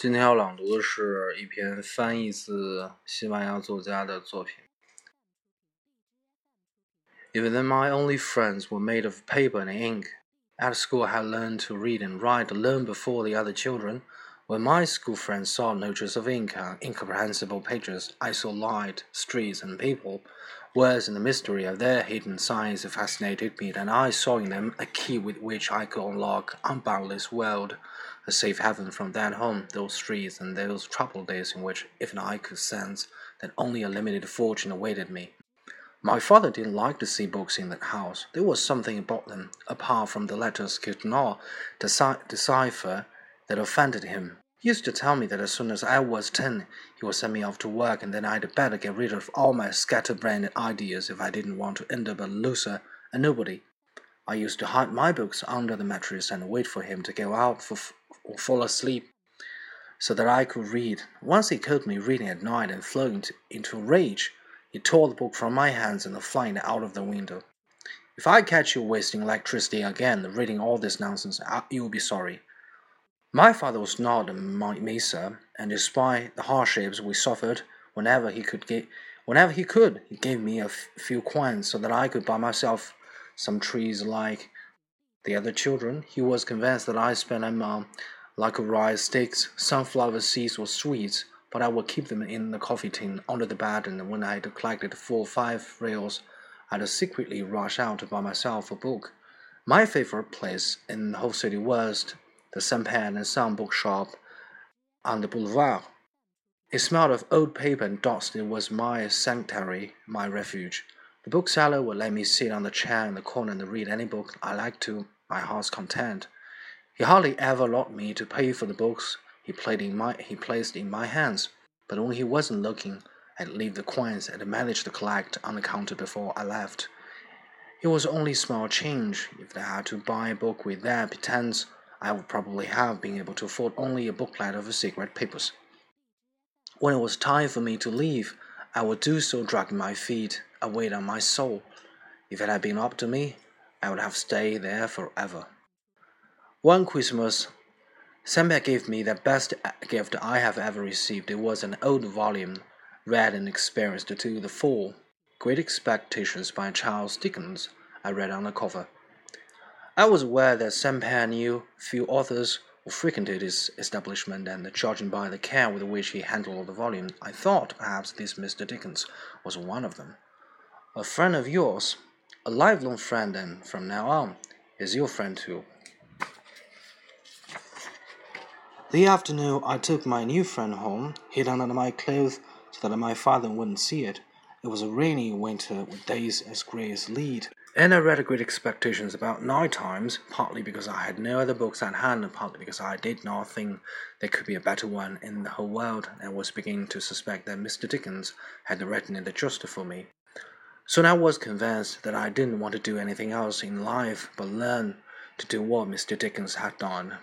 今天要朗读的是一篇翻译自西班牙作家的作品。Even then, my only friends were made of paper and ink. At school, I had learned to read and write alone before the other children. When my school friends saw notes of ink on incomprehensible pages, I saw light, streets, and people. Words and the mystery of their hidden signs fascinated me, and I saw in them a key with which I could unlock unboundless world a safe haven from that home, those streets, and those troubled days in which if even I could sense that only a limited fortune awaited me. My father didn't like to see books in the house. There was something about them, apart from the letters he could not decipher, that offended him. He used to tell me that as soon as I was ten, he would send me off to work, and then I'd better get rid of all my scatterbrained ideas if I didn't want to end up a loser, a nobody. I used to hide my books under the mattress and wait for him to go out for or fall asleep so that I could read. Once he caught me reading at night and flew into, into a rage. He tore the book from my hands and flung it out of the window. If I catch you wasting electricity again reading all this nonsense, you'll be sorry. My father was not a miser, and despite the hardships we suffered, whenever he could get, whenever he could, he gave me a few coins so that I could buy myself some trees like the other children. He was convinced that I spent them on like rice sticks, sunflower seeds, or sweets, but I would keep them in the coffee tin under the bed, and when I had collected four or five reals, I'd secretly rush out to buy myself a book. My favorite place in the whole city was the Sempere and Son bookshop on the boulevard. It smelled of old paper and dust. It was my sanctuary, my refuge. The bookseller would let me sit on the chair in the corner and read any book I liked to my heart's content. He hardly ever allowed me to pay for the books he, played in my, he placed in my hands, but when he wasn't looking, I'd leave the coins and manage to collect on the counter before I left. It was only small change. If I had to buy a book with that pretense, I would probably have been able to afford only a booklet of cigarette papers. When it was time for me to leave, I would do so dragging my feet, a weight on my soul. If it had been up to me, I would have stayed there forever. One Christmas, Sempere gave me the best gift I have ever received. It was an old volume, read and experienced to the full. Great Expectations by Charles Dickens, I read on the cover. I was aware that Sempere knew few authors who frequented his establishment, and judging by the care with which he handled the volume, I thought perhaps this Mr. Dickens was one of them. A friend of yours, a lifelong friend, and from now on, is your friend too. The afternoon I took my new friend home, hid under my clothes so that my father wouldn't see it. It was a rainy winter with days as gray as lead. And I read a Great Expectations about nine times, partly because I had no other books at hand, and partly because I did not think there could be a better one in the whole world, and was beginning to suspect that Mr. Dickens had written it just for me. Soon I was convinced that I didn't want to do anything else in life but learn to do what Mr. Dickens had done.